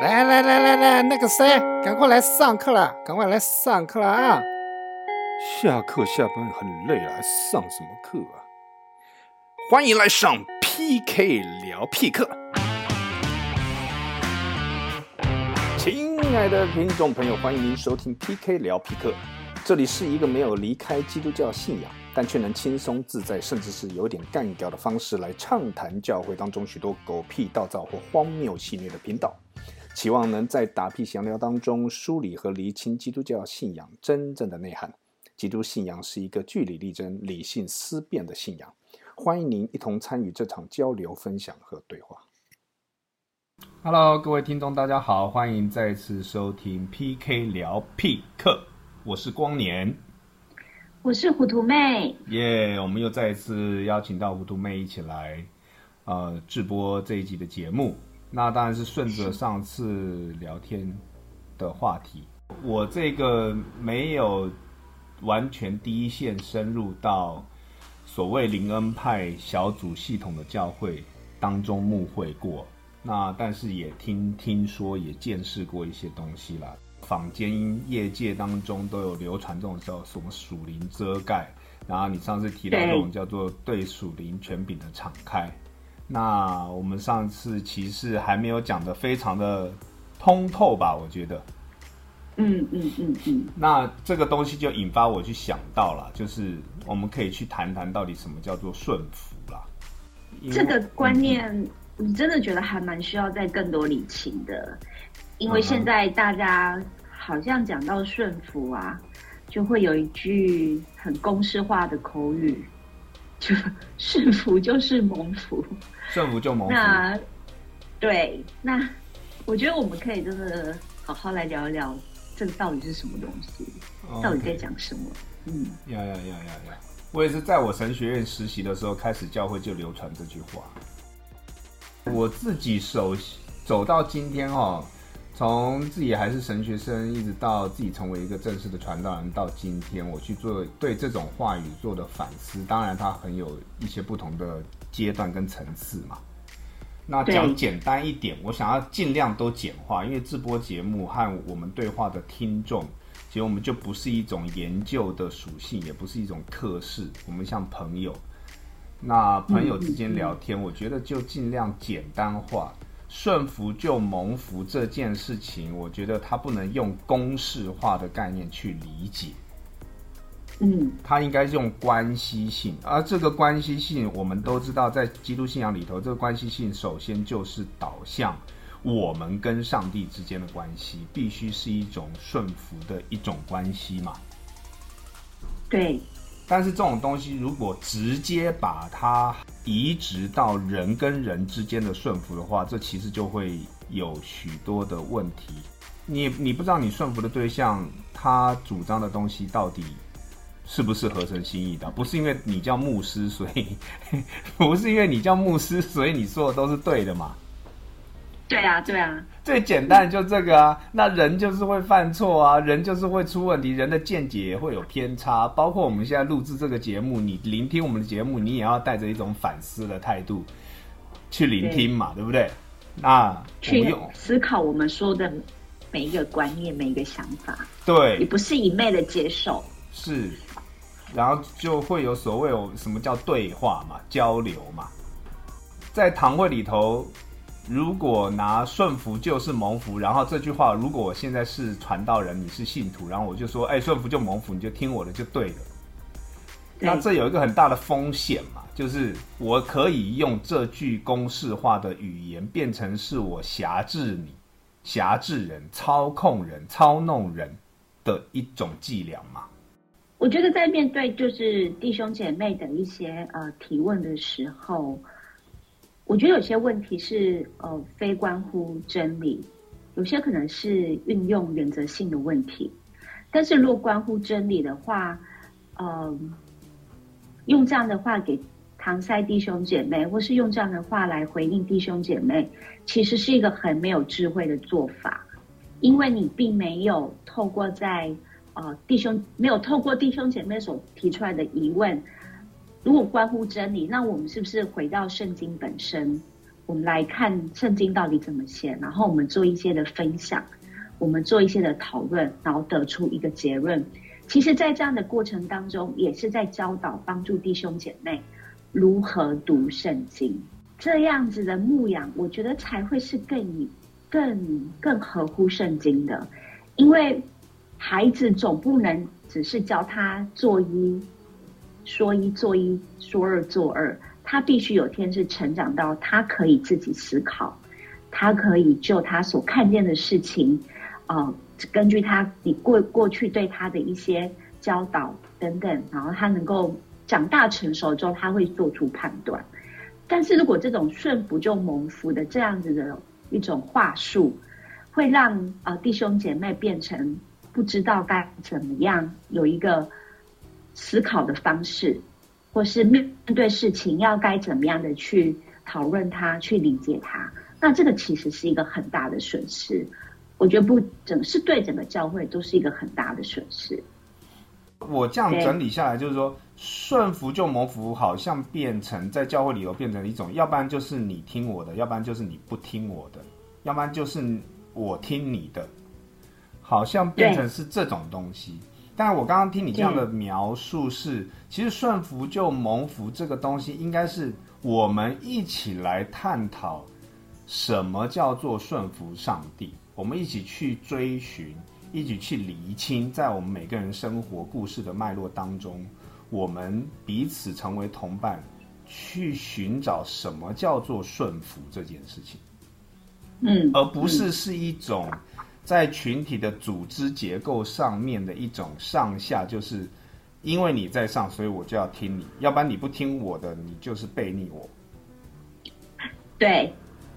来来来来来，那个谁，赶快来上课了，赶快来上课了啊！下课下班很累了，还上什么课啊？欢迎来上 PK 聊 P 课。亲爱的听众朋友，欢迎您收听 PK 聊 P 课。这里是一个没有离开基督教信仰，但却能轻松自在，甚至是有点干掉的方式来畅谈教会当中许多狗屁倒灶或荒谬戏谑的频道。期望能在打屁闲聊当中梳理和厘清基督教信仰真正的内涵。基督信仰是一个据理力争、理性思辨的信仰。欢迎您一同参与这场交流、分享和对话。Hello，各位听众，大家好，欢迎再次收听 PK 聊屁课，我是光年，我是糊涂妹，耶！我们又再一次邀请到糊涂妹一起来，呃，直播这一集的节目。那当然是顺着上次聊天的话题，我这个没有完全第一线深入到所谓灵恩派小组系统的教会当中牧会过，那但是也听听说也见识过一些东西啦。坊间业界当中都有流传这种叫什么属灵遮盖，然后你上次提到这种叫做对属灵权柄的敞开。那我们上次其实还没有讲的非常的通透吧？我觉得，嗯嗯嗯嗯。那这个东西就引发我去想到了，就是我们可以去谈谈到底什么叫做顺服啦。这个观念，你真的觉得还蛮需要再更多理清的，因为现在大家好像讲到顺服啊，就会有一句很公式化的口语。就是服就是蒙福，顺服就蒙福。那对，那我觉得我们可以真的好好来聊一聊，这个到底是什么东西，到底在讲什么？嗯，呀呀呀呀呀！我也是在我神学院实习的时候，开始教会就流传这句话。我自己手走到今天哦。从自己还是神学生，一直到自己成为一个正式的传道人，到今天我去做对这种话语做的反思。当然，它很有一些不同的阶段跟层次嘛。那讲简单一点，我想要尽量都简化，因为直播节目和我们对话的听众，其实我们就不是一种研究的属性，也不是一种课室，我们像朋友。那朋友之间聊天，我觉得就尽量简单化。顺服就蒙福这件事情，我觉得它不能用公式化的概念去理解。嗯，它应该用关系性，而这个关系性，我们都知道，在基督信仰里头，这个关系性首先就是导向我们跟上帝之间的关系，必须是一种顺服的一种关系嘛。对。但是这种东西，如果直接把它移植到人跟人之间的顺服的话，这其实就会有许多的问题。你你不知道你顺服的对象，他主张的东西到底是不是合神心意的？不是因为你叫牧师，所以 不是因为你叫牧师，所以你说的都是对的嘛？对啊，对啊，最简单就这个啊。那人就是会犯错啊，人就是会出问题，人的见解也会有偏差。包括我们现在录制这个节目，你聆听我们的节目，你也要带着一种反思的态度去聆听嘛，对不对？那去思考我们说的每一个观念、每一个想法，对，也不是一昧的接受。是，然后就会有所谓有什么叫对话嘛，交流嘛，在堂会里头。如果拿顺服就是蒙福，然后这句话，如果我现在是传道人，你是信徒，然后我就说，哎，顺服就蒙福，你就听我的就对了。那这有一个很大的风险嘛，就是我可以用这句公式化的语言变成是我辖制你、辖制人、操控人、操弄人的一种伎俩嘛。我觉得在面对就是弟兄姐妹的一些呃提问的时候。我觉得有些问题是呃非关乎真理，有些可能是运用原则性的问题。但是若关乎真理的话，呃，用这样的话给搪塞弟兄姐妹，或是用这样的话来回应弟兄姐妹，其实是一个很没有智慧的做法，因为你并没有透过在呃弟兄没有透过弟兄姐妹所提出来的疑问。如果关乎真理，那我们是不是回到圣经本身？我们来看圣经到底怎么写，然后我们做一些的分享，我们做一些的讨论，然后得出一个结论。其实，在这样的过程当中，也是在教导、帮助弟兄姐妹如何读圣经。这样子的牧养，我觉得才会是更、更、更合乎圣经的。因为孩子总不能只是教他做揖、说一、做一、说二、做二。他必须有天是成长到他可以自己思考，他可以就他所看见的事情，啊，根据他你过过去对他的一些教导等等，然后他能够长大成熟之后，他会做出判断。但是如果这种顺服就蒙福的这样子的一种话术，会让啊弟兄姐妹变成不知道该怎么样有一个思考的方式。或是面对事情要该怎么样的去讨论它，去理解它，那这个其实是一个很大的损失。我觉得不整是对整个教会都是一个很大的损失。我这样整理下来，就是说顺服就蒙福，好像变成在教会里头变成一种，要不然就是你听我的，要不然就是你不听我的，要不然就是我听你的，好像变成是这种东西。但我刚刚听你这样的描述是，其实顺服就蒙福这个东西，应该是我们一起来探讨什么叫做顺服上帝，我们一起去追寻，一起去厘清，在我们每个人生活故事的脉络当中，我们彼此成为同伴，去寻找什么叫做顺服这件事情，嗯，而不是是一种。在群体的组织结构上面的一种上下，就是因为你在上，所以我就要听你，要不然你不听我的，你就是背逆我。对，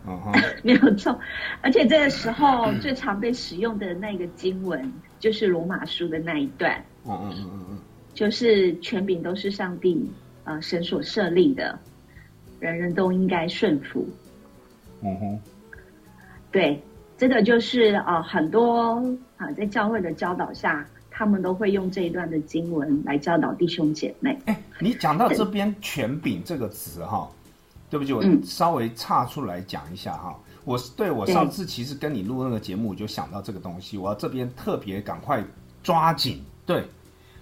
嗯哼，没有错。而且这个时候最常被使用的那个经文，就是罗马书的那一段。嗯嗯嗯嗯嗯，就是权柄都是上帝呃神所设立的，人人都应该顺服。嗯哼，对。这个就是啊，很多啊，在教会的教导下，他们都会用这一段的经文来教导弟兄姐妹。哎，你讲到这边“权柄”这个词哈，对不起，我稍微岔出来讲一下哈。我对我上次其实跟你录那个节目，我就想到这个东西，我要这边特别赶快抓紧，对，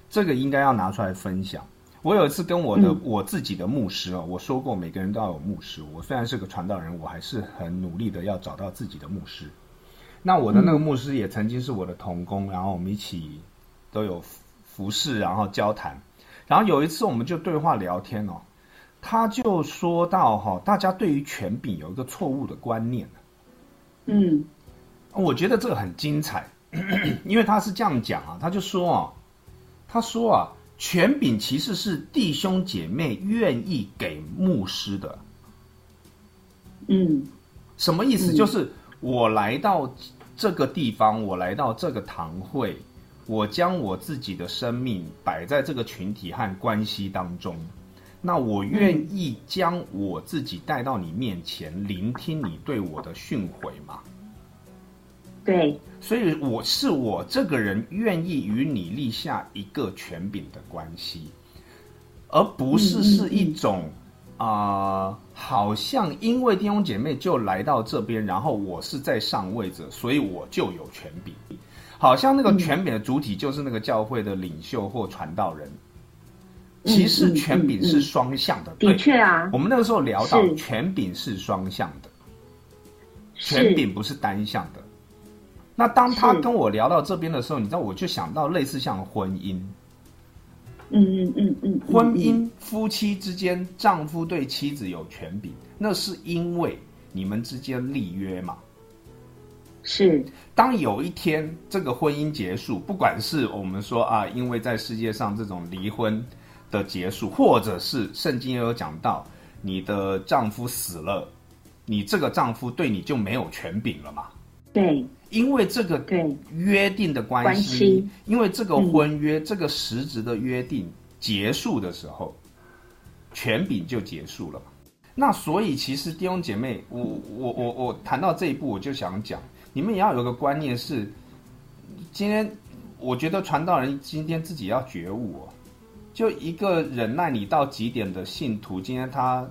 这个应该要拿出来分享。我有一次跟我的我自己的牧师哦，我说过每个人都要有牧师。我虽然是个传道人，我还是很努力的要找到自己的牧师。那我的那个牧师也曾经是我的同工，然后我们一起都有服侍，然后交谈，然后有一次我们就对话聊天哦，他就说到哈，大家对于权柄有一个错误的观念，嗯，我觉得这个很精彩，因为他是这样讲啊，他就说啊，他说啊，权柄其实是弟兄姐妹愿意给牧师的，嗯，什么意思？就是。我来到这个地方，我来到这个堂会，我将我自己的生命摆在这个群体和关系当中，那我愿意将我自己带到你面前，聆听你对我的训诲吗？对，所以我是我这个人愿意与你立下一个权柄的关系，而不是是一种。啊，好像因为弟兄姐妹就来到这边，然后我是在上位者，所以我就有权柄。好像那个权柄的主体就是那个教会的领袖或传道人。其实权柄是双向的，的确啊。我们那个时候聊到权柄是双向的，权柄不是单向的。那当他跟我聊到这边的时候，你知道，我就想到类似像婚姻。嗯嗯嗯嗯，婚姻夫妻之间，丈夫对妻子有权柄，那是因为你们之间立约嘛。是，当有一天这个婚姻结束，不管是我们说啊，因为在世界上这种离婚的结束，或者是圣经也有讲到，你的丈夫死了，你这个丈夫对你就没有权柄了嘛。对。因为这个约定的关系，因为这个婚约，这个实质的约定结束的时候，权柄就结束了。那所以其实弟兄姐妹，我我我我谈到这一步，我就想讲，你们也要有个观念是，今天我觉得传道人今天自己要觉悟哦，就一个忍耐你到极点的信徒，今天他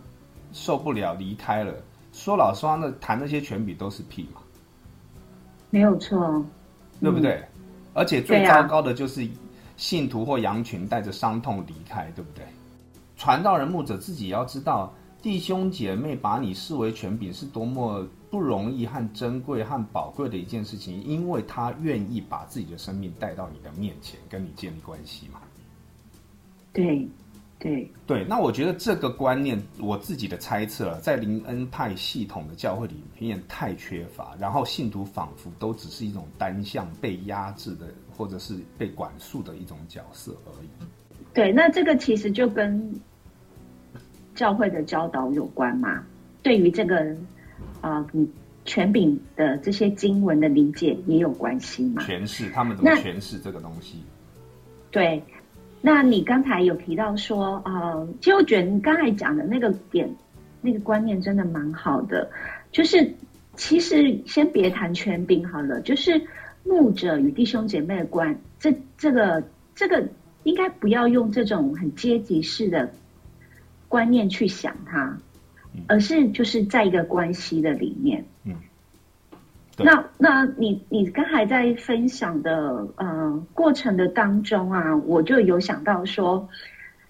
受不了离开了，说老实话，那谈那些权柄都是屁嘛，没有错，对不对？而且最糟糕的就是信徒或羊群带着伤痛离开，对不对？传道人牧者自己也要知道，弟兄姐妹把你视为权柄是多么不容易和珍贵和宝贵的一件事情，因为他愿意把自己的生命带到你的面前，跟你建立关系嘛。对。对对，那我觉得这个观念，我自己的猜测，在林恩派系统的教会里面太缺乏，然后信徒仿佛都只是一种单向被压制的，或者是被管束的一种角色而已。对，那这个其实就跟教会的教导有关嘛。对于这个啊，权柄的这些经文的理解也有关系嘛。诠释他们怎么诠释这个东西？对。那你刚才有提到说，呃，其实我觉得你刚才讲的那个点，那个观念真的蛮好的。就是其实先别谈权柄好了，就是牧者与弟兄姐妹的关，这这个这个应该不要用这种很阶级式的观念去想它，而是就是在一个关系的里面。嗯。那那你你刚才在分享的呃过程的当中啊，我就有想到说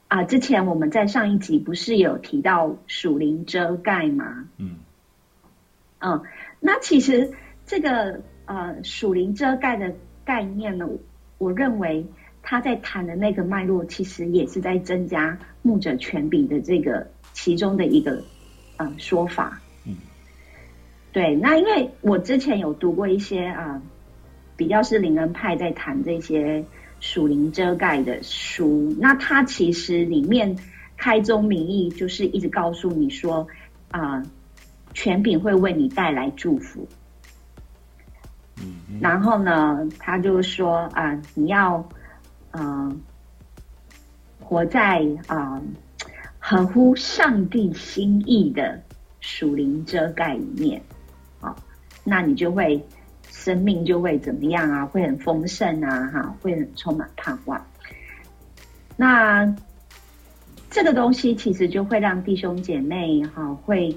啊，之前我们在上一集不是有提到属灵遮盖吗？嗯嗯，那其实这个呃属灵遮盖的概念呢，我认为他在谈的那个脉络，其实也是在增加牧者权柄的这个其中的一个呃说法。对，那因为我之前有读过一些啊，比较是灵恩派在谈这些属灵遮盖的书，那他其实里面开宗明义就是一直告诉你说啊，权柄会为你带来祝福。嗯，然后呢，他就说啊，你要嗯活在啊合乎上帝心意的属灵遮盖里面。那你就会生命就会怎么样啊？会很丰盛啊，哈，会很充满盼望。那这个东西其实就会让弟兄姐妹哈会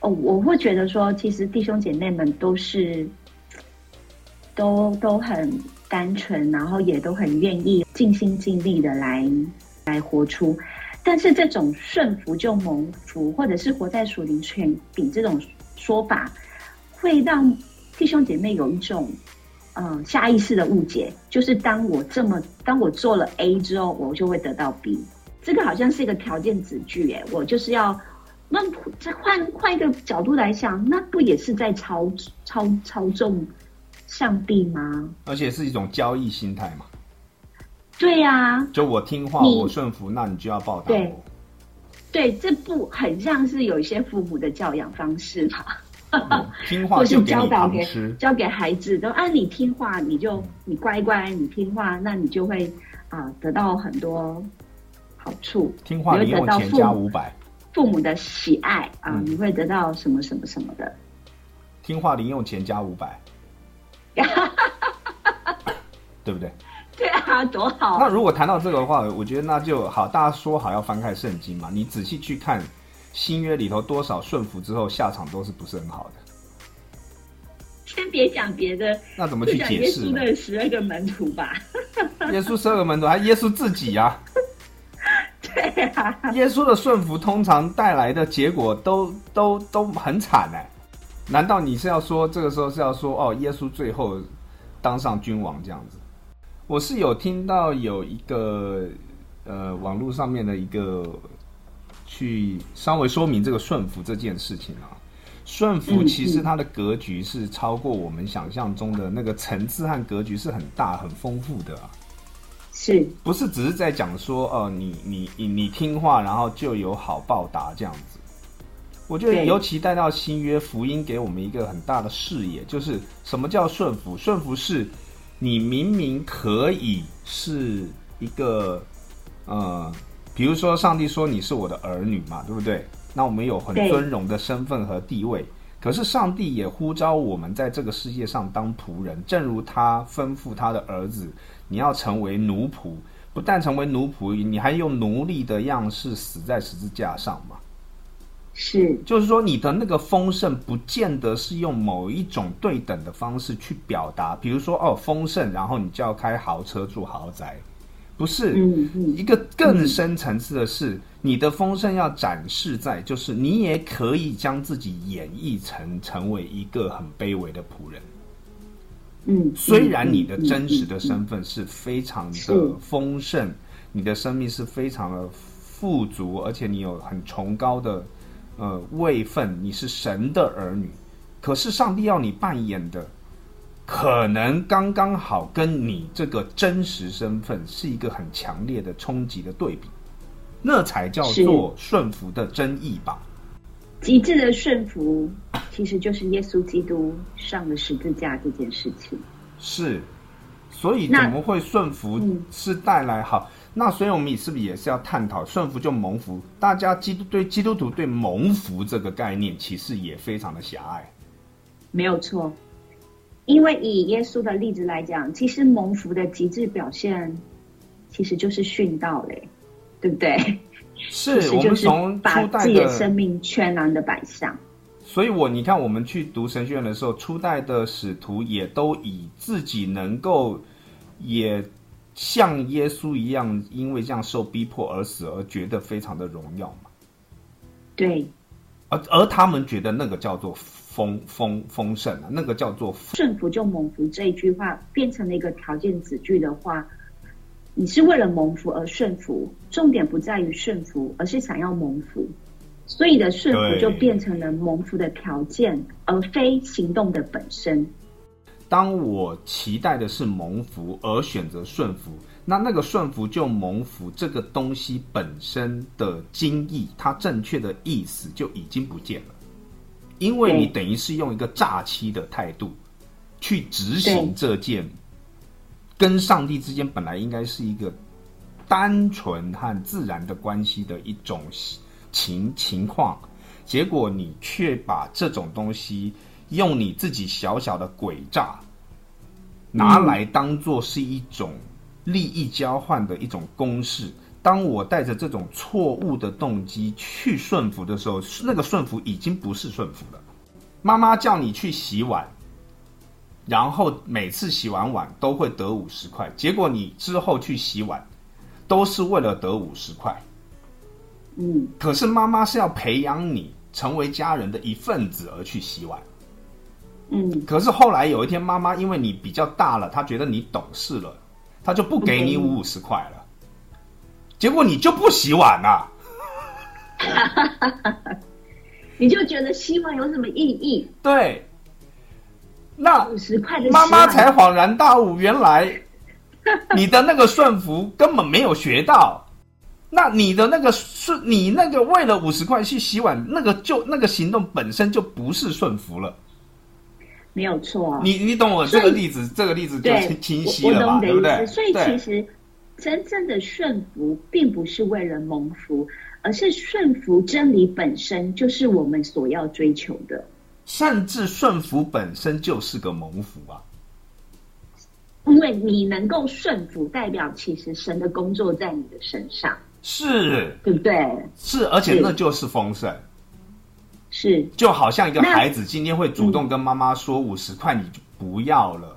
哦，我会觉得说，其实弟兄姐妹们都是都都很单纯，然后也都很愿意尽心尽力的来来活出。但是这种顺服就蒙福，或者是活在属灵权柄这种说法。会让弟兄姐妹有一种，嗯，下意识的误解，就是当我这么，当我做了 A 之后，我就会得到 B，这个好像是一个条件子句，哎，我就是要，那再换换一个角度来想，那不也是在操操操纵上帝吗？而且是一种交易心态嘛。对呀，就我听话，我顺服，那你就要报答我。对，这不很像是有一些父母的教养方式吗？听话就教导给教给孩子，都啊，你听话，你就你乖乖，你听话，那你就会啊得到很多好处。听话，你用钱加五百，父母的喜爱啊，你会得到什么什么什么的。听话，零用钱加五百，对不对？对啊，多好。那如果谈到这个的话，我觉得那就好，大家说好要翻开圣经嘛，你仔细去看。新约里头多少顺服之后下场都是不是很好的？先别讲别的，那怎么去解释？耶稣的十二个门徒吧。耶稣十二个门徒，还耶稣自己呀？对啊。耶稣的顺服通常带来的结果都都都很惨哎。难道你是要说这个时候是要说哦，耶稣最后当上君王这样子？我是有听到有一个呃网络上面的一个。去稍微说明这个顺服这件事情啊，顺服其实它的格局是超过我们想象中的那个层次和格局是很大很丰富的啊，是不是只是在讲说哦，你你你你听话，然后就有好报答这样子？我觉得尤其带到新约福音，给我们一个很大的视野，就是什么叫顺服？顺服是你明明可以是一个呃。比如说，上帝说你是我的儿女嘛，对不对？那我们有很尊荣的身份和地位。可是上帝也呼召我们在这个世界上当仆人，正如他吩咐他的儿子：你要成为奴仆，不但成为奴仆，你还用奴隶的样式死在十字架上嘛。是，就是说你的那个丰盛不见得是用某一种对等的方式去表达，比如说哦丰盛，然后你就要开豪车住豪宅，不是，嗯嗯一个更深层次的是，你的丰盛要展示在，就是你也可以将自己演绎成成为一个很卑微的仆人。嗯，虽然你的嗯真实的嗯身份是非常的丰盛，你的生命是非常的富足，而且你有很崇高的呃位分，你是神的儿女。可是上帝要你扮演的，可能刚刚好跟你这个真实身份是一个很强烈的冲击的对比，那才叫做顺服的真意吧。极致的顺服，其实就是耶稣基督上了十字架这件事情。是，所以那怎么会顺服嗯是带来好？那所以我们也是不是也是要探讨顺服就蒙福？大家基督对基督徒对蒙福这个概念其实也非常的狭隘。没有错，因为以耶稣的例子来讲，其实蒙福的极致表现，其实就是殉道嘞，对不对？是我其实就是们从把自己的的生命全然的摆上。所以我你看，我们去读神学院的时候，初代的使徒也都以自己能够也像耶稣一样，因为这样受逼迫而死，而觉得非常的荣耀嘛。对，而而他们觉得那个叫做丰丰丰盛啊，那个叫做顺服就蒙福这一句话变成了一个条件子句的话，你是为了蒙福而顺服，重点不在于顺服，而是想要蒙福。所以的顺服就变成了蒙福的条件，而非行动的本身。当我期待的是蒙福而选择顺服，那那个顺服就蒙福这个东西本身的精义，它正确的意思就已经不见了，因为你等于是用一个诈欺的态度去执行这件跟上帝之间本来应该是一个单纯和自然的关系的一种情情况，结果你却把这种东西用你自己小小的诡诈拿来当做是一种利益交换的一种公式。当我带着这种错误的动机去顺服的时候，那个顺服已经不是顺服了。妈妈叫你去洗碗，然后每次洗完碗都会得五十块，结果你之后去洗碗都是为了得五十块。嗯，可是妈妈是要培养你成为家人的一份子而去洗碗。嗯，可是后来有一天，妈妈因为你比较大了，她觉得你懂事了，她就不给你五五十块了。结果你就不洗碗了、你就觉得洗碗有什么意义？对，那五十块的妈妈才恍然大悟，原来你的那个顺服根本没有学到。那你的那个顺，你那个为了五十块去洗碗，那个就那个行动本身就不是顺服了。没有错。你你懂我这个例子，这个例子就对，清晰了吧？对不对？的。所以其实真正的顺服，并不是为了蒙福，而是顺服真理本身就是我们所要追求的。甚至顺服本身就是个蒙福啊！因为你能够顺服，代表其实神的工作在你的身上，是对不对？是，而且那就是丰盛，是，就好像一个孩子今天会主动跟妈妈说五十块你就不要了。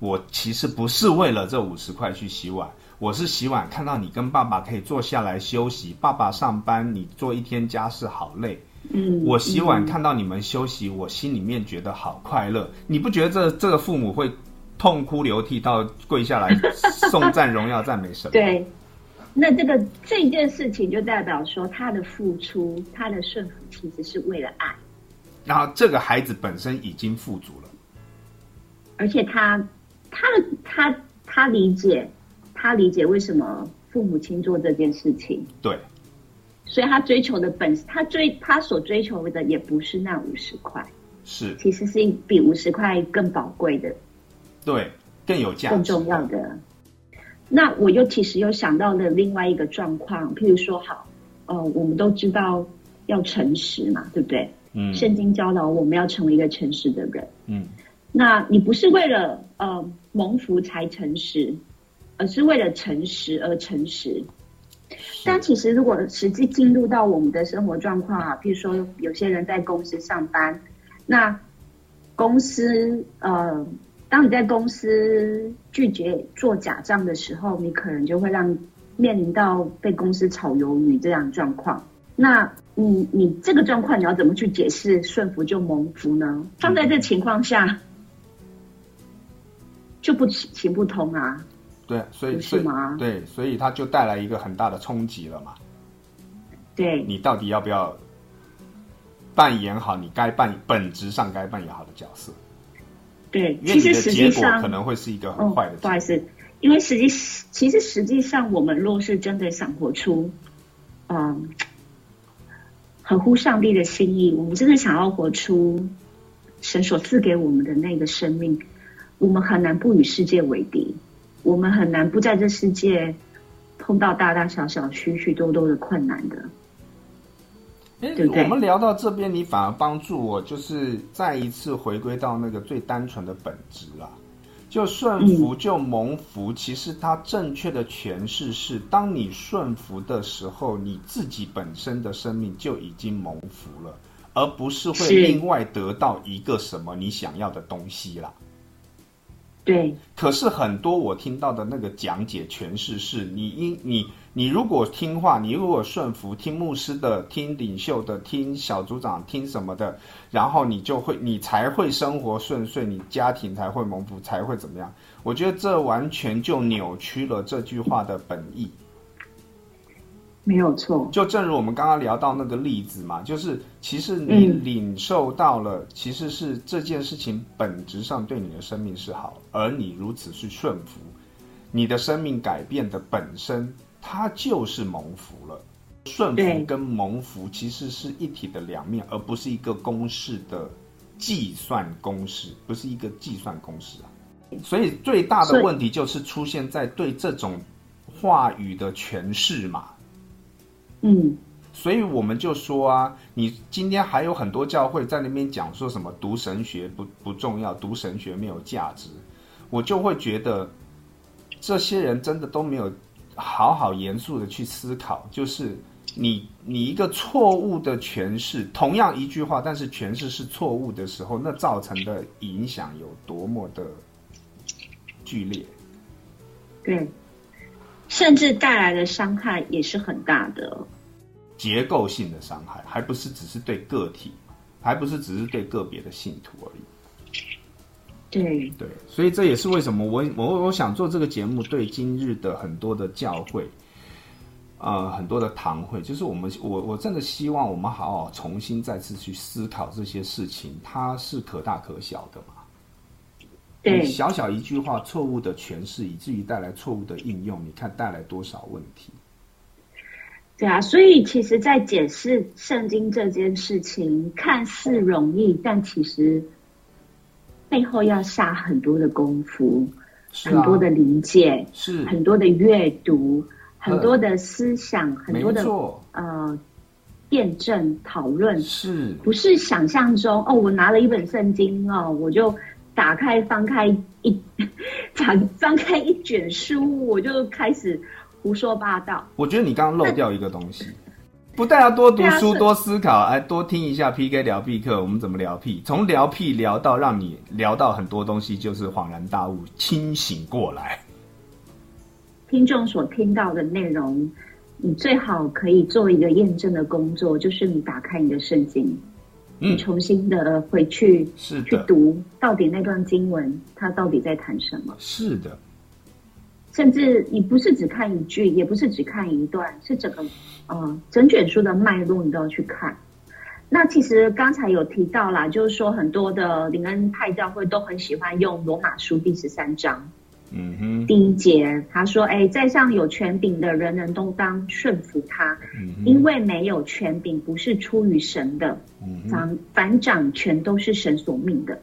我其实不是为了这五十块去洗碗，我是洗碗看到你跟爸爸可以坐下来休息，爸爸上班，你做一天家事好累。嗯，我洗碗嗯看到你们休息，我心里面觉得好快乐。你不觉得这这个父母会痛哭流涕到跪下来颂赞荣耀赞美神吗？对。那这个这件事情就代表说，他的付出，他的顺服，其实是为了爱，然后这个孩子本身已经富足了，而且他他的他他理解，他理解为什么父母亲做这件事情，对，所以他追求的本，他追他所追求的也不是那五十块，是，其实是比五十块更宝贵的、对，更有价值，更重要的。那我又其实又想到了另外一个状况，譬如说，好，呃，我们都知道要诚实嘛，对不对？嗯。圣经教导我们要成为一个诚实的人。嗯，那你不是为了呃蒙福才诚实，而是为了诚实而诚实。但其实如果实际进入到我们的生活状况啊，比如说有些人在公司上班，那公司呃，当你在公司拒绝做假账的时候，你可能就会让面临到被公司炒鱿鱼这样状况。那你你这个状况你要怎么去解释顺服就蒙福呢？放在这情况下就不行不通啊。对，所以是吗？对，所以它就带来一个很大的冲击了嘛。对，你到底要不要扮演好你该扮本质上该扮演好的角色？对，其实实际上可能会是一个很坏的。不好意思，因为实际其实实际上，我们若是真的想活出嗯合乎上帝的心意，我们真的想要活出神所赐给我们的那个生命，我们很难不与世界为敌。我们很难不在这世界碰到大大小小、许许多多的困难的，对？我们聊到这边，你反而帮助我，就是再一次回归到那个最单纯的本质了。就顺服，就蒙福。其实它正确的诠释是：当你顺服的时候，你自己本身的生命就已经蒙福了，而不是会另外得到一个什么你想要的东西了。对，可是很多我听到的那个讲解诠释是，你应你你如果听话，你如果顺服，听牧师的，听领袖的，听小组长，听什么的，然后你就会，你才会生活顺遂，你家庭才会蒙福，才会怎么样？我觉得这完全就扭曲了这句话的本意。没有错，就正如我们刚刚聊到那个例子嘛，就是其实你领受到了，其实是这件事情本质上对你的生命是好，而你如此去顺服，你的生命改变的本身，它就是蒙福了。顺服跟蒙福其实是一体的两面，而不是一个公式的计算公式，不是一个计算公式啊。所以最大的问题就是出现在对这种话语的诠释嘛。嗯，所以我们就说啊，你今天还有很多教会在那边讲说什么读神学不不重要，读神学没有价值，我就会觉得这些人真的都没有好好严肃的去思考，就是你你一个错误的诠释，同样一句话，但是诠释是错误的时候，那造成的影响有多么的剧烈？对。甚至带来的伤害也是很大的，结构性的伤害，还不是只是对个体，还不是只是对个别的信徒而已。对对，所以这也是为什么我我我想做这个节目，对今日的很多的教会，呃，很多的堂会，就是我们我我真的希望我们好好重新再次去思考这些事情，它是可大可小的嘛。对，小小一句话错误的诠释，以至于带来错误的应用，你看带来多少问题？对啊，所以其实，在解释圣经这件事情，看似容易，但其实背后要下很多的功夫，很多的理解，是很多的阅读，很多的思想，很多的呃辩证讨论，是不是想象中？哦，我拿了一本圣经哦，我就。打开翻开一，翻翻开一卷书，我就开始胡说八道。我觉得你刚刚漏掉一个东西，不但要多读书、多思考，哎，多听一下 PK 聊屁课，我们怎么聊屁？从聊屁聊到让你聊到很多东西，就是恍然大悟、清醒过来。听众所听到的内容，你最好可以做一个验证的工作，就是你打开你的圣经。你重新的回去是去读，到底那段经文它到底在谈什么？是的，甚至你不是只看一句，也不是只看一段，是整个呃整卷书的脉络你都要去看。那其实刚才有提到啦，就是说很多的灵恩派教会都很喜欢用罗马书第十三章。嗯哼，第一节他说：“哎，在上有权柄的人人都当顺服他，因为没有权柄不是出于神的，反反掌权都是神所命的。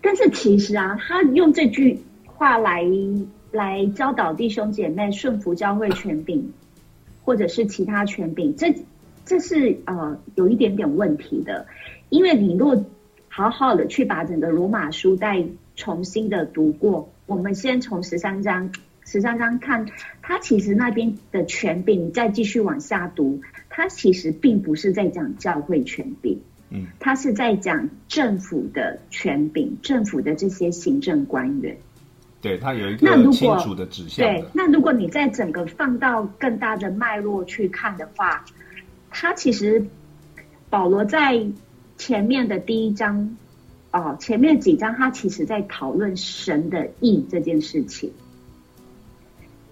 但是其实啊，他用这句话来来教导弟兄姐妹顺服教会权柄，或者是其他权柄，这这是呃有一点点问题的，因为你若好好的去把整个罗马书再重新的读过。”我们先从十三章十三章看，他其实那边的权柄，你再继续往下读，他其实并不是在讲教会权柄，嗯，他是在讲政府的权柄，政府的这些行政官员。对他有一个清楚的指向对，，那如果你在整个放到更大的脉络去看的话，他其实保罗在前面的第一章，哦，前面几章他其实在讨论神的义这件事情，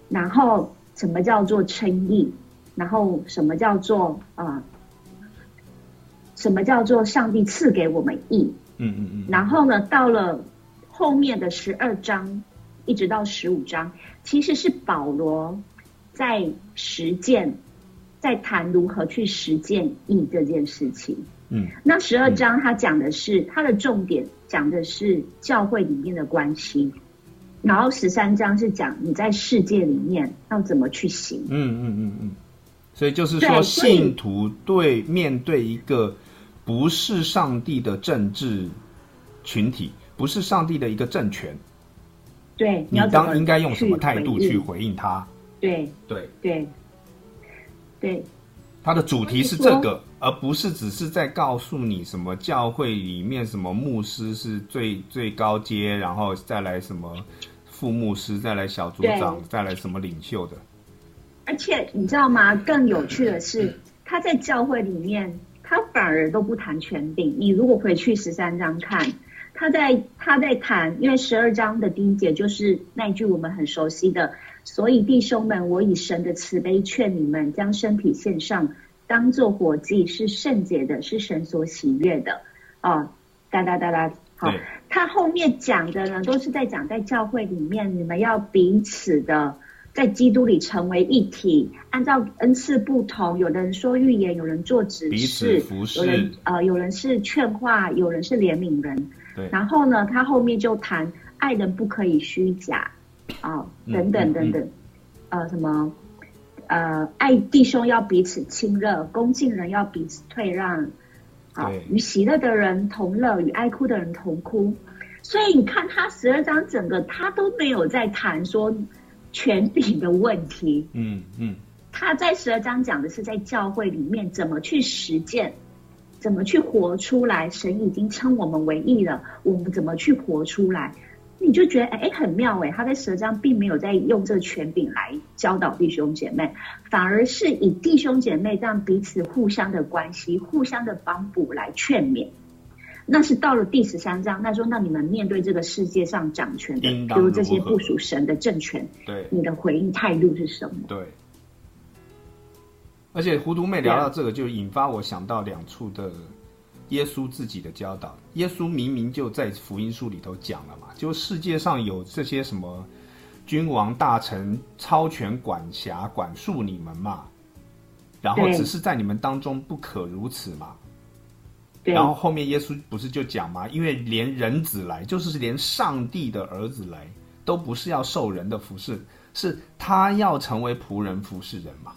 然后什么叫做称义，然后什么叫做啊、呃什么叫做上帝赐给我们义，嗯嗯嗯，然后呢，到了后面的十二章，一直到十五章，其实是保罗在实践，在谈如何去实践义这件事情。嗯那十二章他讲的是他的重点，讲的是教会里面的关系，然后十三章是讲你在世界里面要怎么去行。嗯嗯嗯嗯，所以就是说，信徒对面对一个不是上帝的政治群体，不是上帝的一个政权，对，你要当应该用什么态度去回应？回应他？对对，对对他的主题是这个，而不是只是在告诉你什么教会里面什么牧师是最最高阶，然后再来什么副牧师，再来小组长，再来什么领袖的。而且你知道吗？更有趣的是，他在教会里面，他反而都不谈权柄。你如果回去十三章看，他在他在谈，因为十二章的第一节就是那一句我们很熟悉的，所以弟兄们，我以神的慈悲劝你们，将身体献上，当做火祭，是圣洁的，是神所喜悦的。哦，哒哒哒哒，好，他后面讲的呢，都是在讲在教会里面，你们要彼此的在基督里成为一体，按照恩赐不同，有的人说预言，有人做指示，有人呃有人是劝化，有人是怜悯人。对。然后呢，他后面就谈爱人不可以虚假，啊、嗯等等嗯。等等，呃，什么呃，爱弟兄要彼此亲热，恭敬人要彼此退让，啊，与喜乐的人同乐，与爱哭的人同哭。所以你看，他十二章整个他都没有在谈说权柄的问题，嗯嗯，他在十二章讲的是在教会里面怎么去实践，怎么去活出来。神已经称我们为义了，我们怎么去活出来？你就觉得哎很妙哎，他在十二章并没有在用这个权柄来教导弟兄姐妹，反而是以弟兄姐妹这样彼此互相的关系、互相的帮补来劝勉。那是到了第十三章，那说那你们面对这个世界上掌权的，比如这些如何不属神的政权，对你的回应态度是什么？对。而且糊涂妹聊到这个，就引发我想到两处的耶稣自己的教导。耶稣明明就在福音书里头讲了嘛，就世界上有这些什么君王大臣超权管辖管束你们嘛，然后只是在你们当中不可如此嘛。对然后后面耶稣不是就讲嘛？因为连人子来，就是连上帝的儿子来，都不是要受人的服侍，是他要成为仆人服侍人嘛。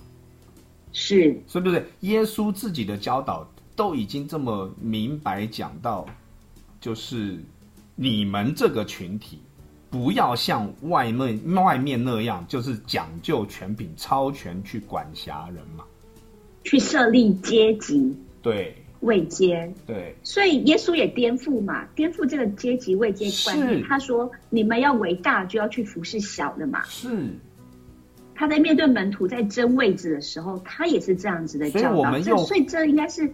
是所以对不对？耶稣自己的教导都已经这么明白讲到，就是你们这个群体不要像外面外面那样，就是讲究权柄、超权去管辖人嘛。去设立阶级对位阶，对所以耶稣也颠覆嘛，颠覆这个阶级位阶观念。他说：“你们要为大，就要去服侍小的嘛。是，”他在面对门徒在争位置的时候，他也是这样子的教导。所以这应该是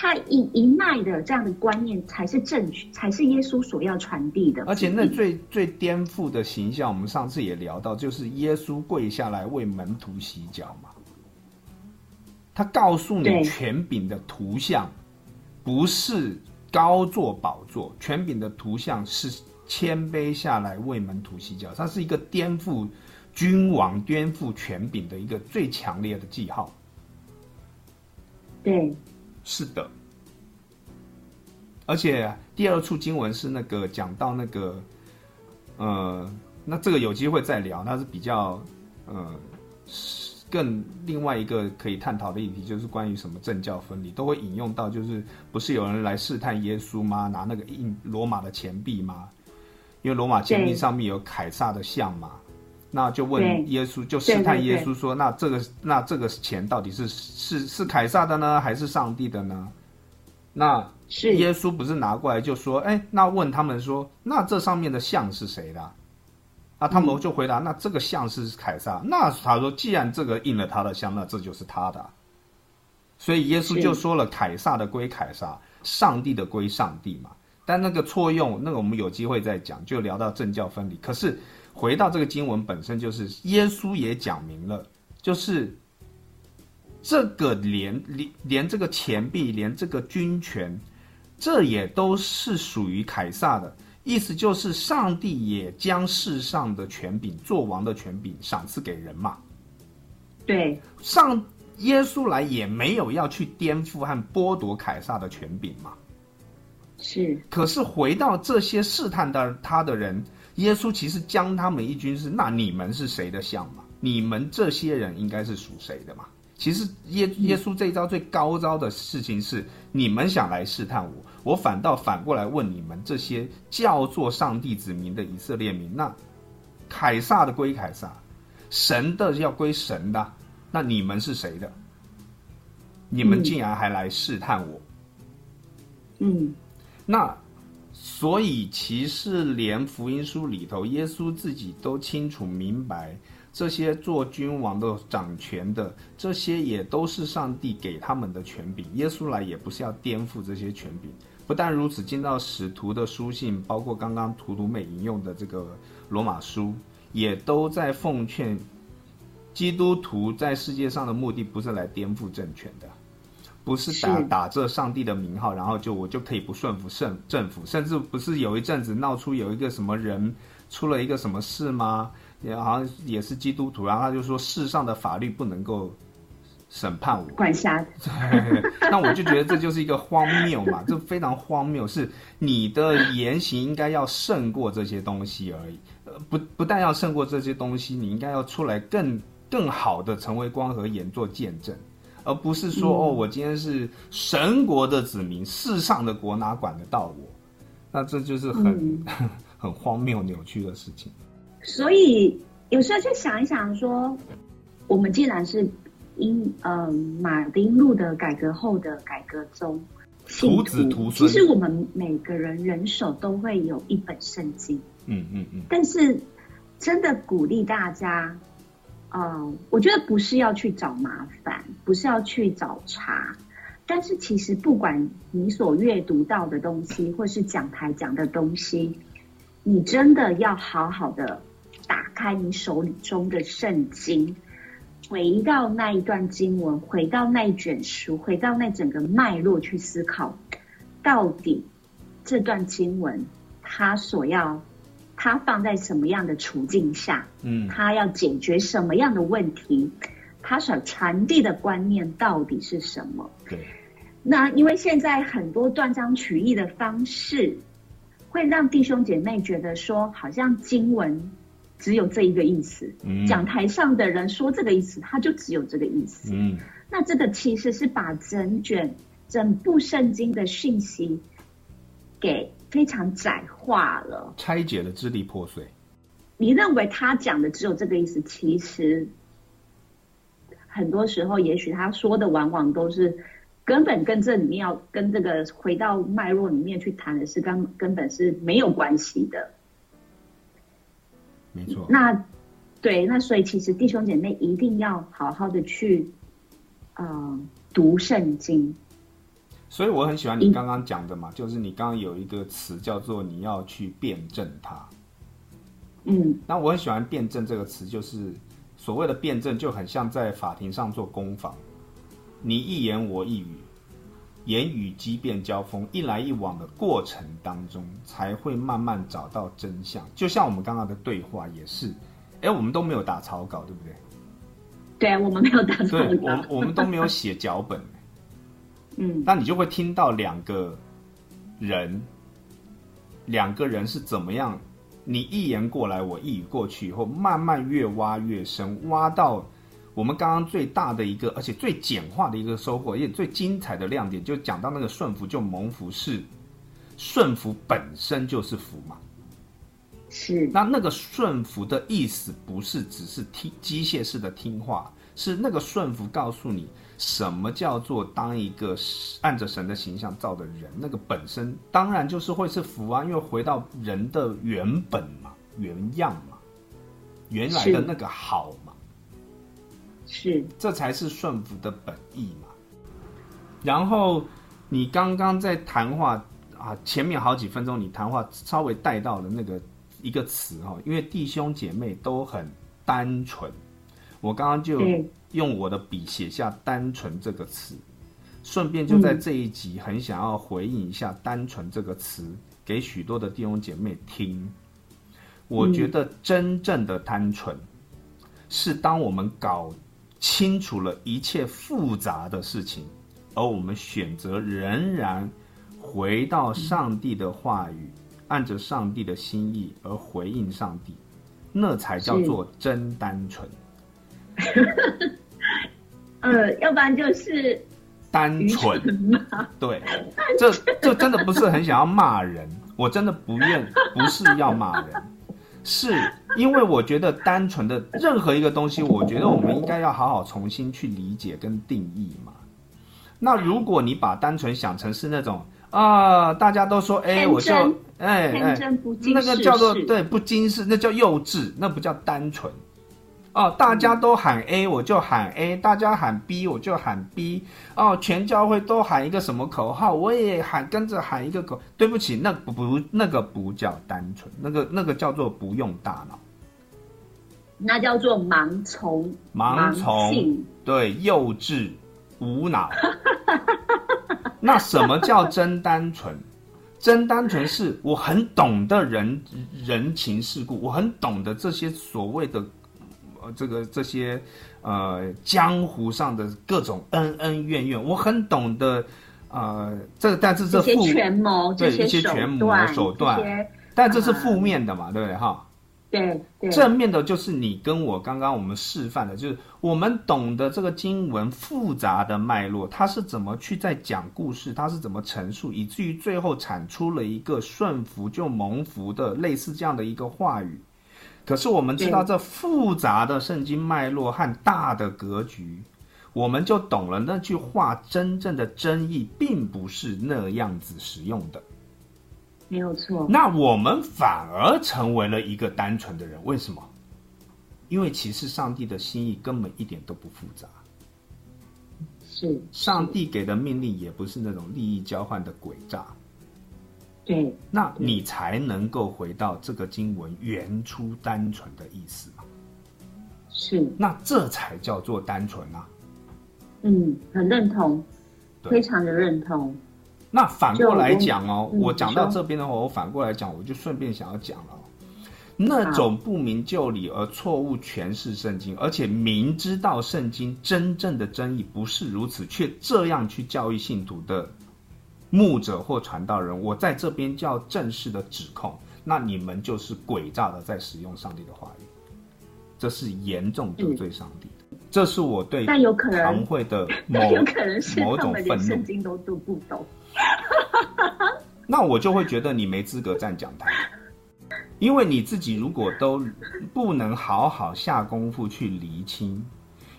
他一一脉的这样的观念才是正确，才是耶稣所要传递的。而且那最最颠覆的形象，我们上次也聊到，就是耶稣跪下来为门徒洗脚嘛。他告诉你对权柄的图像不是高坐宝座，权柄的图像是谦卑下来为门徒洗脚，它是一个颠覆君王、颠覆权柄的一个最强烈的记号。对是的，而且第二处经文是那个讲到那个，呃，那这个有机会再聊，它是比较呃更另外一个可以探讨的议题，就是关于什么政教分离，都会引用到，就是不是有人来试探耶稣吗？拿那个印罗马的钱币吗？因为罗马钱币上面有凯撒的像嘛，那就问耶稣，就试探耶稣说：“那这个那这个钱到底是是是凯撒的呢，还是上帝的呢？”那是耶稣不是拿过来就说：“哎，那问他们说，那这上面的像是谁的？”啊，他们就回答：“那这个像是凯撒。”那他说：“既然这个印了他的像，那这就是他的。”所以耶稣就说了：“凯撒的归凯撒，上帝的归上帝嘛。”但那个错用，那个我们有机会再讲，就聊到政教分离。可是。回到这个经文本身，就是耶稣也讲明了，就是这个连连连这个钱币，连这个军权，这也都是属于凯撒的。意思就是，上帝也将世上的权柄、做王的权柄赏赐给人嘛。对，上耶稣来也没有要去颠覆和剥夺凯撒的权柄嘛。是，可是回到这些试探的他的人。耶稣其实将他们一军是，那你们是谁的像嘛？你们这些人应该是属谁的嘛？其实耶耶稣这一招最高招的事情是，你们想来试探我，我反倒反过来问你们这些叫做上帝子民的以色列民，那凯撒的归凯撒，神的要归神的，那你们是谁的？你们竟然还来试探我？嗯，那。所以，其实连福音书里头，耶稣自己都清楚明白，这些做君王的、掌权的，这些也都是上帝给他们的权柄。耶稣来也不是要颠覆这些权柄。不但如此，进到使徒的书信，包括刚刚图图美引用的这个罗马书，也都在奉劝基督徒在世界上的目的不是来颠覆政权的。不是打打着上帝的名号，然后就我就可以不顺服政政府，甚至不是有一阵子闹出有一个什么人出了一个什么事吗？也好像也是基督徒，然后他就说世上的法律不能够审判我，管辖。那我就觉得这就是一个荒谬嘛，这非常荒谬。是你的言行应该要胜过这些东西而已，呃，不不但要胜过这些东西，你应该要出来更更好的成为光和眼做见证。而不是说哦，我今天是神国的子民，世上的国哪管得到我？那这就是很 很荒谬、扭曲的事情。所以有时候就想一想，说我们既然是因呃马丁路的改革后的改革中徒子徒孙，其实我们每个人人手都会有一本圣经。嗯嗯嗯。但是真的鼓励大家。嗯，我觉得不是要去找麻烦，不是要去找茬，但是其实不管你所阅读到的东西，或是讲台讲的东西，你真的要好好的打开你手里中的圣经，回到那一段经文，回到那一卷书，回到那整个脉络去思考，到底这段经文它所要。他放在什么样的处境下？嗯，他要解决什么样的问题？他所传递的观念到底是什么？对。那因为现在很多断章取义的方式，会让弟兄姐妹觉得说，好像经文只有这一个意思。嗯。讲台上的人说这个意思，他就只有这个意思。嗯。那这个其实是把整卷整部圣经的讯息给。非常窄化了，拆解的支离破碎。你认为他讲的只有这个意思？其实很多时候，也许他说的往往都是根本跟这里面要跟这个回到脉络里面去谈的是根根本是没有关系的。没错。那对，那所以其实弟兄姐妹一定要好好的去呃读圣经。所以我很喜欢你刚刚讲的嘛，就是你刚刚有一个词叫做你要去辩证它。嗯，那我很喜欢辩证这个词，就是所谓的辩证就很像在法庭上做攻防，你一言我一语，言语激辩交锋，一来一往的过程当中，才会慢慢找到真相。就像我们刚刚的对话也是，哎，我们都没有打草稿，对不对？对啊，我们没有打草稿，我我们都没有写脚本。嗯，那你就会听到两个人，两个人是怎么样？你一言过来，我一语过去，以后慢慢越挖越深，挖到我们刚刚最大的一个，而且最简化的一个收获，也最精彩的亮点，就讲到那个顺服就蒙福，是顺服本身就是福嘛？是那那个顺服的意思不是只是听机械式的听话，是那个顺服告诉你什么叫做当一个按着神的形象造的人，那个本身当然就是会是福啊，因为回到人的原本嘛、原样嘛、原来的那个好嘛，是。这才是顺服的本意嘛。然后你刚刚在谈话啊，前面好几分钟你谈话稍微带到了那个一个词哈，因为弟兄姐妹都很单纯，我刚刚就对用我的笔写下“单纯”这个词，顺便就在这一集很想要回应一下“单纯”这个词，给许多的弟兄姐妹听。我觉得真正的单纯，是当我们搞清楚了一切复杂的事情，而我们选择仍然回到上帝的话语，按着上帝的心意而回应上帝，那才叫做真单纯。呃，要不然就是单纯，对，这这真的不是很想要骂人，我真的不愿，不是要骂人，是因为我觉得单纯的任何一个东西，我觉得我们应该要好好重新去理解跟定义嘛。那如果你把单纯想成是那种啊，大家都说哎，我就哎那个叫做对不经世，那叫幼稚，那不叫单纯。哦，大家都喊 A，我就喊 A；大家喊 B，我就喊 B。哦，全教会都喊一个什么口号，我也喊跟着喊一个口。对不起，那不不那个不叫单纯，那个那个叫做不用大脑，那叫做盲从、盲从。对，幼稚无脑。那什么叫真单纯？真单纯是我很懂得人人情世故，我很懂得这些所谓的呃这个这些呃江湖上的各种恩恩怨怨，我很懂得呃这但是这这些负权谋、对一些权谋段、手段这但这是负面的嘛，对不对哈？对对正面的就是你跟我刚刚我们示范的，就是我们懂得这个经文复杂的脉络，它是怎么去在讲故事，它是怎么陈述，以至于最后产出了一个顺服就蒙福的类似这样的一个话语。可是我们知道这复杂的圣经脉络和大的格局，我们就懂了那句话真正的真意，并不是那样子使用的。没有错。那我们反而成为了一个单纯的人，为什么？因为其实上帝的心意根本一点都不复杂，是上帝给的命令也不是那种利益交换的诡诈，对那你才能够回到这个经文原初单纯的意思嘛？是，那这才叫做单纯啊！嗯，很认同，非常的认同。那反过来讲哦，就我我讲到这边的话，我反过来讲，我就顺便想要讲了哦，那种不明就里而错误诠释圣经，而且明知道圣经真正的真意不是如此，却这样去教育信徒的牧者或传道人，我在这边叫正式的指控，那你们就是诡诈的在使用上帝的话语，这是严重得罪上帝的，这是我对但有可能堂会的 某可能是某种愤怒。圣。经都读不懂。那我就会觉得你没资格站讲台，因为你自己如果都不能好好下功夫去厘清，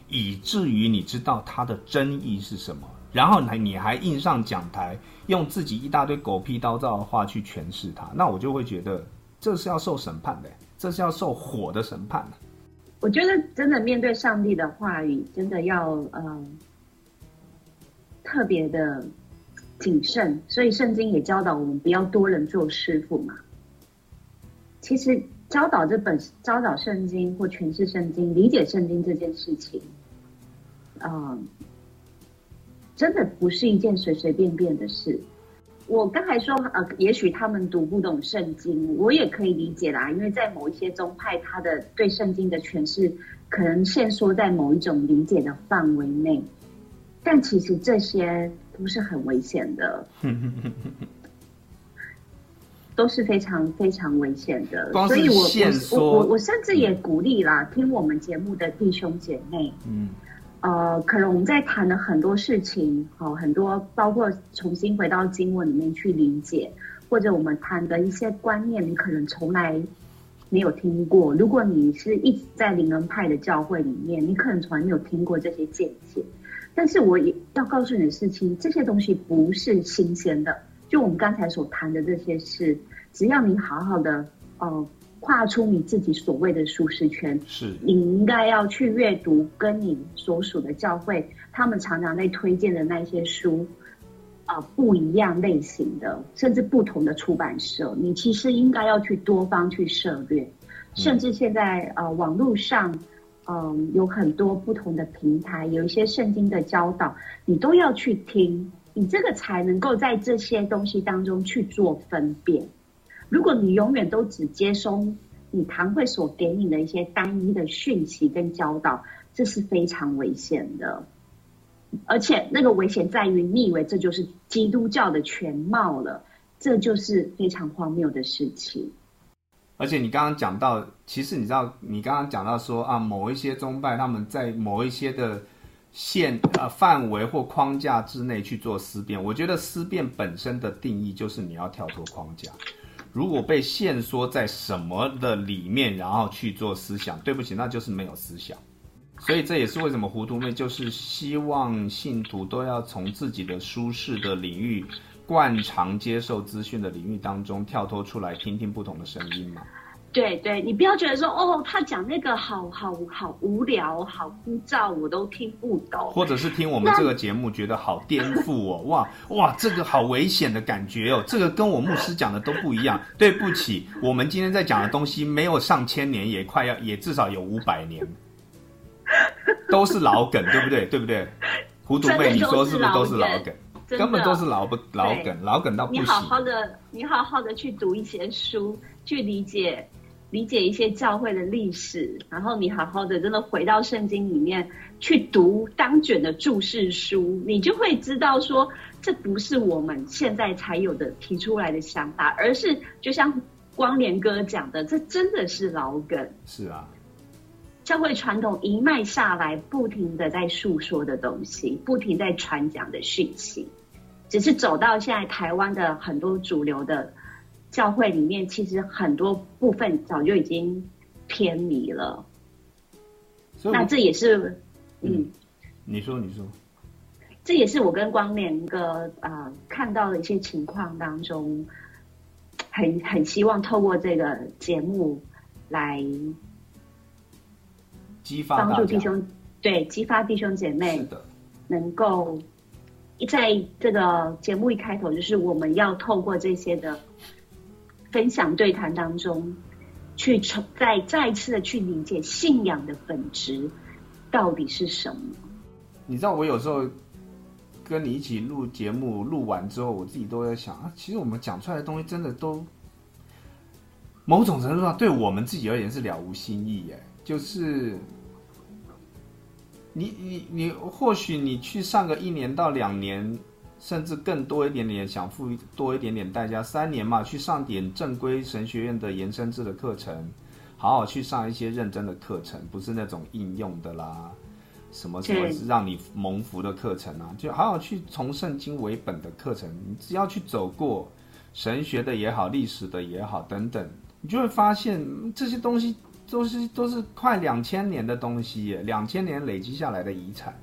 以至于你知道它的真意是什么，然后你还硬上讲台，用自己一大堆狗屁叨灶的话去诠释它，那我就会觉得这是要受审判的，这是要受火的审判的。我觉得真的面对上帝的话语，真的要呃特别的谨慎。所以圣经也教导我们不要多人做师傅嘛。其实教导这本教导圣经或诠释圣经、理解圣经这件事情，呃，真的不是一件随随便便的事。我刚才说，呃，也许他们读不懂圣经，我也可以理解啦，因为在某一些宗派，他的对圣经的诠释可能限缩在某一种理解的范围内，但其实这些都是很危险的，都是非常非常危险的。所以我我我我我甚至也鼓励啦，听我们节目的弟兄姐妹，嗯，呃，可能我们在谈的很多事情，好、很多包括重新回到经文里面去理解，或者我们谈的一些观念，你可能从来没有听过。如果你是一直在灵恩派的教会里面，你可能从来没有听过这些见解。但是我也要告诉你的事情，这些东西不是新鲜的。就我们刚才所谈的这些事，只要你好好的，呃，跨出你自己所谓的舒适圈，是。你应该要去阅读跟你所属的教会他们常常在推荐的那些书，啊，不一样类型的，甚至不同的出版社，你其实应该要去多方去涉略，甚至现在呃网络上。嗯，有很多不同的平台，有一些圣经的教导，你都要去听，你这个才能够在这些东西当中去做分辨。如果你永远都只接收你堂会所给你的一些单一的讯息跟教导，这是非常危险的。而且那个危险在于，你以为这就是基督教的全貌了，这就是非常荒谬的事情。而且你刚刚讲到，其实你知道，你刚刚讲到说啊，某一些宗派他们在某一些的线啊范围或框架之内去做思辨。我觉得思辨本身的定义就是你要跳脱框架。如果被限缩在什么的里面，然后去做思想，对不起，那就是没有思想。所以这也是为什么糊涂妹就是希望信徒都要从自己的舒适的领域。惯常接受资讯的领域当中跳脱出来，听听不同的声音嘛？对对，你不要觉得说哦，他讲那个好好好无聊、好枯燥，我都听不懂。或者是听我们这个节目觉得好颠覆哦，哇哇，这个好危险的感觉哦，这个跟我牧师讲的都不一样。对不起，我们今天在讲的东西没有上千年，也快要也至少有五百年，都是老梗，对不对？对不对？糊涂妹，你说是不是都是老梗？根本都是老不老梗，老梗到不行。你好好的，你好好的去读一些书，去理解理解一些教会的历史，然后你好好的真的回到圣经里面去读当卷的注释书，你就会知道说，这不是我们现在才有的提出来的想法，而是就像光年哥讲的，这真的是老梗。是啊。教会传统一脉下来，不停的在诉说的东西，不停在传讲的讯息。只是走到现在，台湾的很多主流的教会里面，其实很多部分早就已经偏离了。那这也是，嗯，你说，你说，这也是我跟光年哥啊看到的一些情况当中，很很希望透过这个节目来激发帮助弟兄，对，激发弟兄姐妹能够。在这个节目一开头，就是我们要透过这些的分享对谈当中，去重再再一次的去理解信仰的本质到底是什么。你知道，我有时候跟你一起录节目，录完之后，我自己都在想啊，其实我们讲出来的东西，真的都某种程度上对我们自己而言是了无新意耶，就是。你你你，或许你去上个一年到两年，甚至更多一点点，想付多一点点代价，三年嘛，去上点正规神学院的延伸制的课程，好好去上一些认真的课程，不是那种应用的啦，什么什么让你蒙福的课程啊，就好好去从圣经为本的课程，你只要去走过神学的也好，历史的也好等等，你就会发现这些东西。都是都是快两千年的东西耶，两千年累积下来的遗产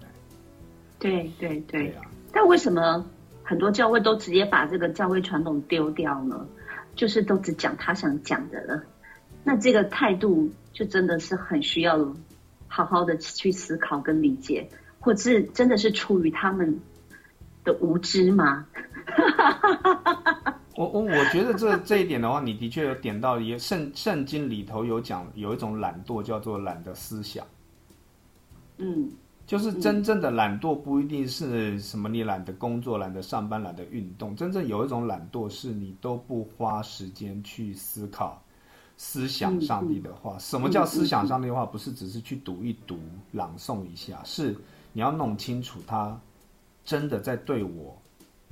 对对对啊！但为什么很多教会都直接把这个教会传统丢掉呢？就是都只讲他想讲的了。那这个态度就真的是很需要好好的去思考跟理解，或是真的是出于他们的无知吗？我我我觉得这这一点的话，你的确有点到，也圣圣经里头有讲，有一种懒惰叫做懒的思想。嗯，就是真正的懒惰不一定是什么，你懒得工作、懒得上班、懒得运动。真正有一种懒惰，是你都不花时间去思考、思想上帝的话。什么叫思想上帝的话？不是只是去读一读、朗诵一下，是你要弄清楚他真的在对我。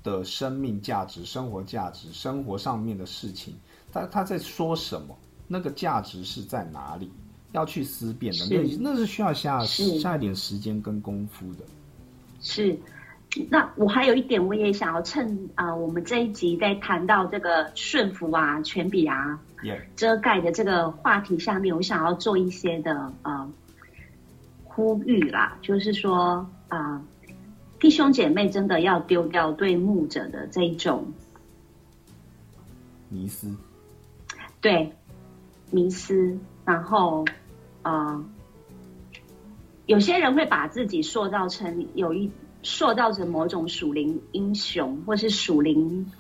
的生命价值、生活价值、生活上面的事情，他他在说什么？那个价值是在哪里？要去思辨的，那那是需要下下一点时间跟功夫的。是，那我还有一点，我也想要趁啊、我们这一集在谈到这个顺服啊、权柄啊、耶，遮盖的这个话题下面，我想要做一些的呃呼吁啦，就是说啊、弟兄姐妹真的要丢掉对牧者的这一种迷思，对迷失，然后呃，有些人会把自己塑造成有一塑造成某种属灵英雄，或是属灵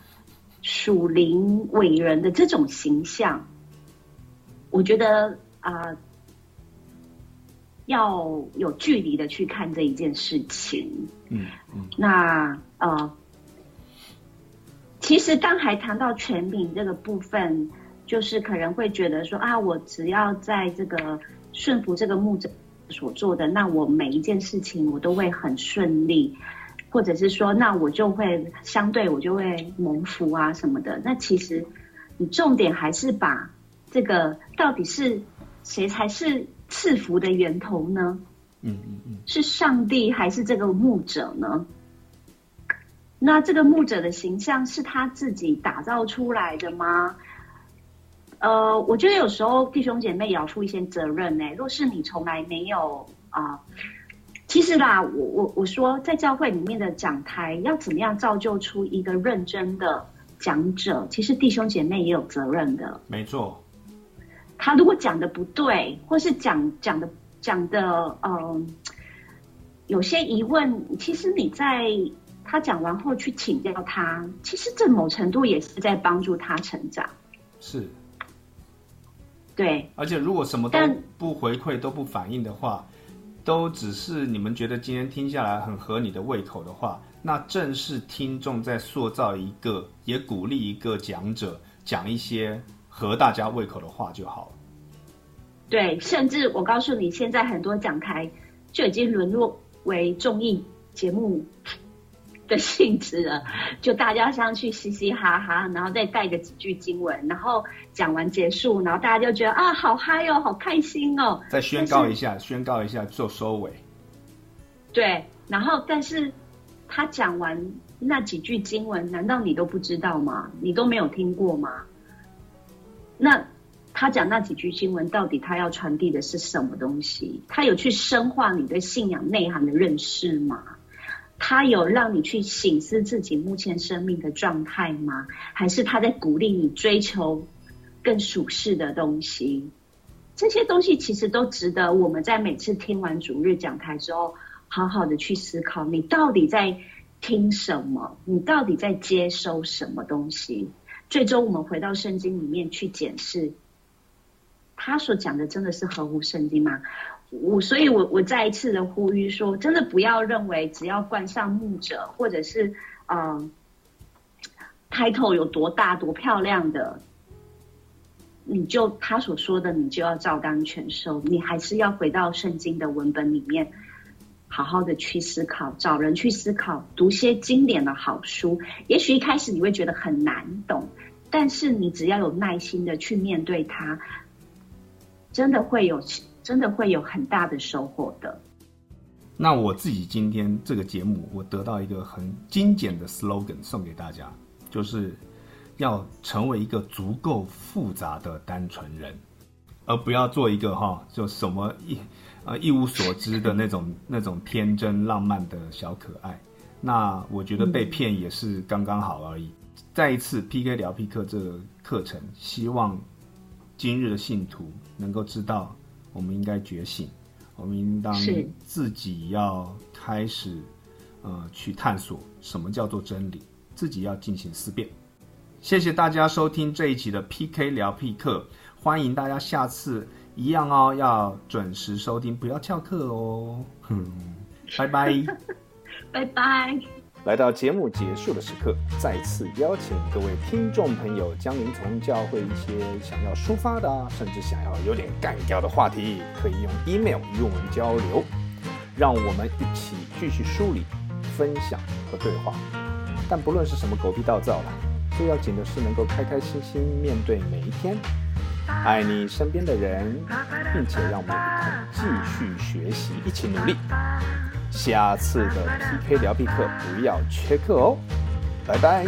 属灵伟人的这种形象。我觉得啊、呃要有距离的去看这一件事情。嗯嗯，那呃，其实刚才谈到权柄这个部分，就是可能会觉得说啊，我只要在这个顺服这个牧者所做的，那我每一件事情我都会很顺利，或者是说，那我就会相对我就会蒙福啊什么的。那其实你重点还是把这个到底是谁才是赐福的源头呢？嗯嗯嗯，是上帝还是这个牧者呢？那这个牧者的形象是他自己打造出来的吗？呃，我觉得有时候弟兄姐妹也要负一些责任呢、若是你从来没有啊、其实啦，我我我说在教会里面的讲台要怎么样造就出一个认真的讲者，其实弟兄姐妹也有责任的。没错，他如果讲的不对，或是讲讲的讲的嗯、有些疑问，其实你在他讲完后去请教他，其实这某程度也是在帮助他成长。是，对而且如果什么都不回馈、都不反应的话，都只是你们觉得今天听下来很合你的胃口的话，那正是听众在塑造一个，也鼓励一个讲者讲一些合大家胃口的话就好了。对，甚至我告诉你，现在很多讲台就已经沦落为综艺节目的性质了，就大家上去嘻嘻哈哈，然后再带个几句经文，然后讲完结束，然后大家就觉得啊，好嗨哦，好开心哦，再宣告一下，宣告一下做收尾。对，然后但是他讲完那几句经文，难道你都不知道吗？你都没有听过吗？那他讲那几句经文，到底他要传递的是什么东西？他有去深化你对信仰内涵的认识吗？他有让你去醒思自己目前生命的状态吗？还是他在鼓励你追求更属世的东西？这些东西其实都值得我们在每次听完主日讲台之后，好好的去思考，你到底在听什么？你到底在接收什么东西？最终我们回到圣经里面去检视，他所讲的真的是合乎圣经吗？我所以我，我再一次的呼吁说，真的不要认为只要冠上牧者，或者是嗯、title 有多大多漂亮的，你就他所说的，你就要照单全收。你还是要回到圣经的文本里面，好好的去思考，找人去思考，读些经典的好书。也许一开始你会觉得很难懂，但是你只要有耐心的去面对它，真的会有，真的会有很大的收获的。那我自己今天这个节目，我得到一个很精简的 slogan 送给大家，就是要成为一个足够复杂的单纯人，而不要做一个哈就什么一呃一无所知的那种那种天真浪漫的小可爱。那我觉得被骗也是刚刚好而已。再一次 PK 聊 P 课这个课程，希望今日的信徒能够知道，我们应该觉醒。我们应当自己要开始，呃，去探索什么叫做真理，自己要进行思辨。谢谢大家收听这一集的 PK 聊 P 课，欢迎大家下次一样哦，要准时收听，不要翘课哦。哼，拜拜。拜拜。来到节目结束的时刻，再次邀请各位听众朋友，将您从教会一些想要抒发的啊，甚至想要有点干掉的话题，可以用 email 与我们交流，让我们一起继续梳理、分享和对话。但不论是什么狗屁倒灶啦，最要紧的是能够开开心心面对每一天，爱你身边的人，并且让我们一同继续学习，一起努力。下次的 PK 聊必克不要缺课哦，拜拜。